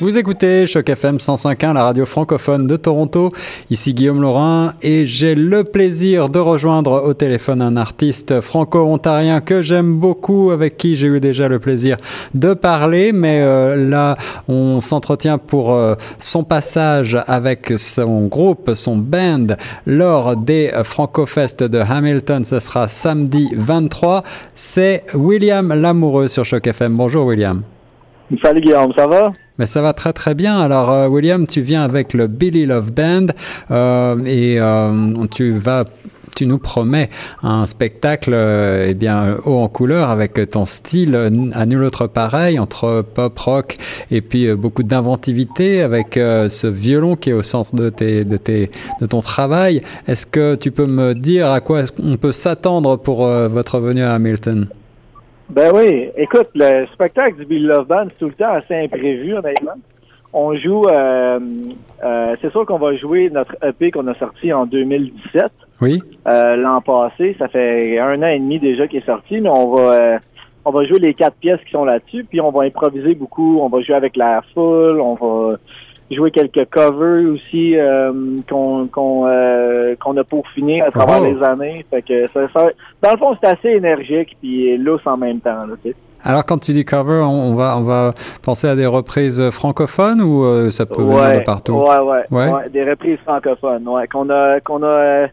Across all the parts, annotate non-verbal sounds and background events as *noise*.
Vous écoutez Choc FM 105.1, la radio francophone de Toronto. Ici Guillaume Laurin et j'ai le plaisir de rejoindre au téléphone un artiste franco-ontarien que j'aime beaucoup, avec qui j'ai eu déjà le plaisir de parler. Mais euh, là, on s'entretient pour euh, son passage avec son groupe, son band, lors des Francofest de Hamilton. Ce sera samedi 23. C'est William Lamoureux sur Choc FM. Bonjour William. Salut Guillaume, ça va? Mais ça va très très bien. Alors euh, William, tu viens avec le Billy Love Band euh, et euh, tu vas tu nous promets un spectacle euh, eh bien haut en couleur avec ton style à nul autre pareil entre pop rock et puis euh, beaucoup d'inventivité avec euh, ce violon qui est au centre de tes de tes de ton travail. Est-ce que tu peux me dire à quoi on peut s'attendre pour votre venue à Hamilton? Ben oui, écoute, le spectacle du Bill Love Band, c'est tout le temps assez imprévu, honnêtement. On joue, euh, euh, c'est sûr qu'on va jouer notre EP qu'on a sorti en 2017. Oui. Euh, L'an passé, ça fait un an et demi déjà qu'il est sorti, mais on va, euh, on va jouer les quatre pièces qui sont là-dessus, puis on va improviser beaucoup. On va jouer avec la foule, on va jouer quelques covers aussi euh, qu'on qu'on euh, qu'on a peaufiné à travers Oh. les années. Fait que ça, ça- dans le fond, c'est assez énergique puis lousse en même temps. Là. Alors quand tu dis cover, on, on va on va penser à des reprises francophones ou euh, ça peut venir ouais, de partout? Ouais, ouais, Ouais. ouais, des reprises francophones, ouais, qu'on a qu'on a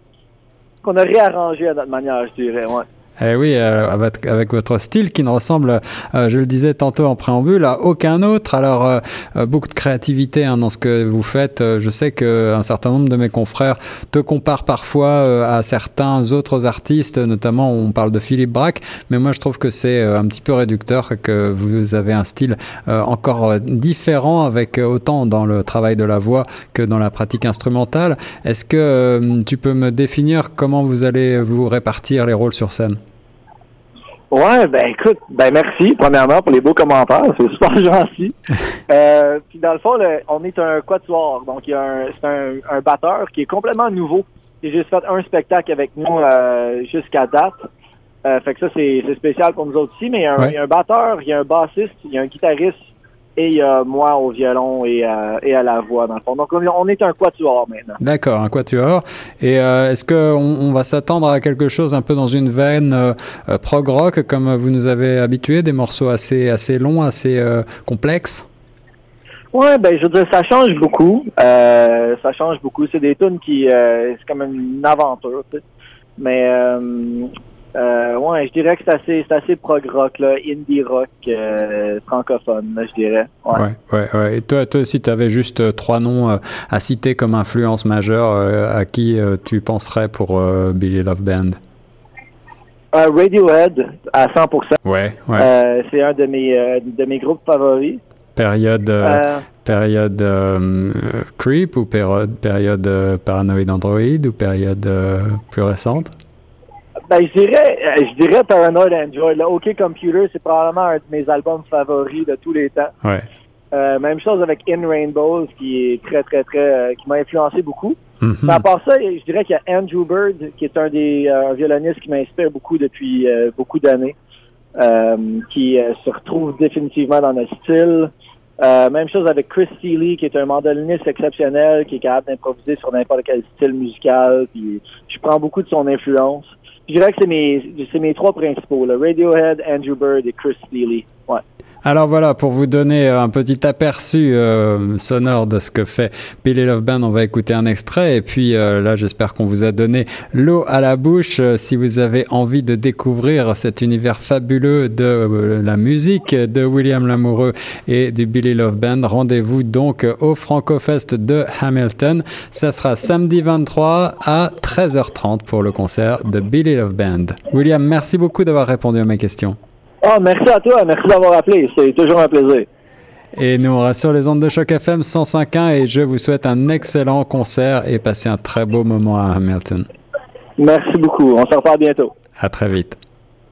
qu'on a réarrangé à notre manière, je dirais, ouais. Eh oui, euh, avec, votre style qui ne ressemble, euh, je le disais tantôt en préambule, à aucun autre. Alors, euh, beaucoup de créativité hein, dans ce que vous faites. Je sais qu'un certain nombre de mes confrères te comparent parfois à certains autres artistes, notamment on parle de Philippe Braque, mais moi je trouve que c'est un petit peu réducteur, que vous avez un style encore différent, avec autant dans le travail de la voix que dans la pratique instrumentale. Est-ce que tu peux me définir comment vous allez vous répartir les rôles sur scène? Ouais, ben écoute, ben merci premièrement pour les beaux commentaires, c'est super *laughs* gentil. *laughs* euh, puis dans le fond, le- on est un quatuor, donc il y a un, c'est un, un batteur qui est complètement nouveau. Il a juste fait un spectacle avec nous euh, jusqu'à date. Euh, fait que ça c'est c'est spécial pour nous autres aussi, mais il y, a un, Ouais. il y a un batteur, il y a un bassiste, il y a un guitariste et a moi au violon et, euh, et à la voix dans le fond. Donc on est- un quatuor maintenant. D'accord, un quatuor. Et euh, est-ce que on, va s'attendre à quelque chose un peu dans une veine euh, euh, prog rock comme vous nous avez habitué, des morceaux assez assez longs, assez euh, complexes? Ouais, ben je veux dire, ça change beaucoup. Euh, ça change beaucoup. C'est des tunes qui, euh, c'est comme une aventure. Mais euh, ouais, je dirais que c'est assez, c'est assez prog rock là, indie rock euh, francophone, là, je dirais. Ouais. Ouais, ouais, ouais. Et toi, toi aussi, tu avais juste euh, trois noms à citer comme influence majeure à qui tu penserais pour Billy Love Band? Radiohead à 100%. Ouais, ouais. C'est un de mes de mes groupes favoris. Période, période creep ou période, période paranoïde Android ou période plus récente? Ben, je dirais, euh, je dirais Paranoid Android. Là, OK Computer, c'est probablement un de mes albums favoris de tous les temps. Ouais. Euh, même chose avec In Rainbows, qui est très, très, très, euh, qui m'a influencé beaucoup. Mhm. Mais à part ça, je dirais qu'il y a Andrew Bird, qui est un des euh, violonistes qui m'inspire beaucoup depuis euh, beaucoup d'années, euh, qui se retrouve définitivement dans notre style. Euh, même chose avec Chris Steele, qui est un mandoliniste exceptionnel, qui est capable d'improviser sur n'importe quel style musical. Puis je prends beaucoup de son influence. Je dirais que c'est mes, c'est mes trois principaux, là. Radiohead, Andrew Bird et Chris Steele. Ouais. Alors voilà, pour vous donner un petit aperçu euh, sonore de ce que fait Billy Love Band, on va écouter un extrait et puis euh, là j'espère qu'on vous a donné l'eau à la bouche. Euh, si vous avez envie de découvrir cet univers fabuleux de la musique de William Lamoureux et du Billy Love Band, rendez-vous donc au Francofest de Hamilton. Ça sera samedi 23 à 13h30 pour le concert de Billy Love Band. William, merci beaucoup d'avoir répondu à mes questions. Oh, merci à toi. Merci d'avoir appelé. C'est toujours un plaisir. Et nous, on reste sur les ondes de choc FM 105.1 et je vous souhaite un excellent concert et passez un très beau moment à Hamilton. Merci beaucoup. On se reparle bientôt. À très vite.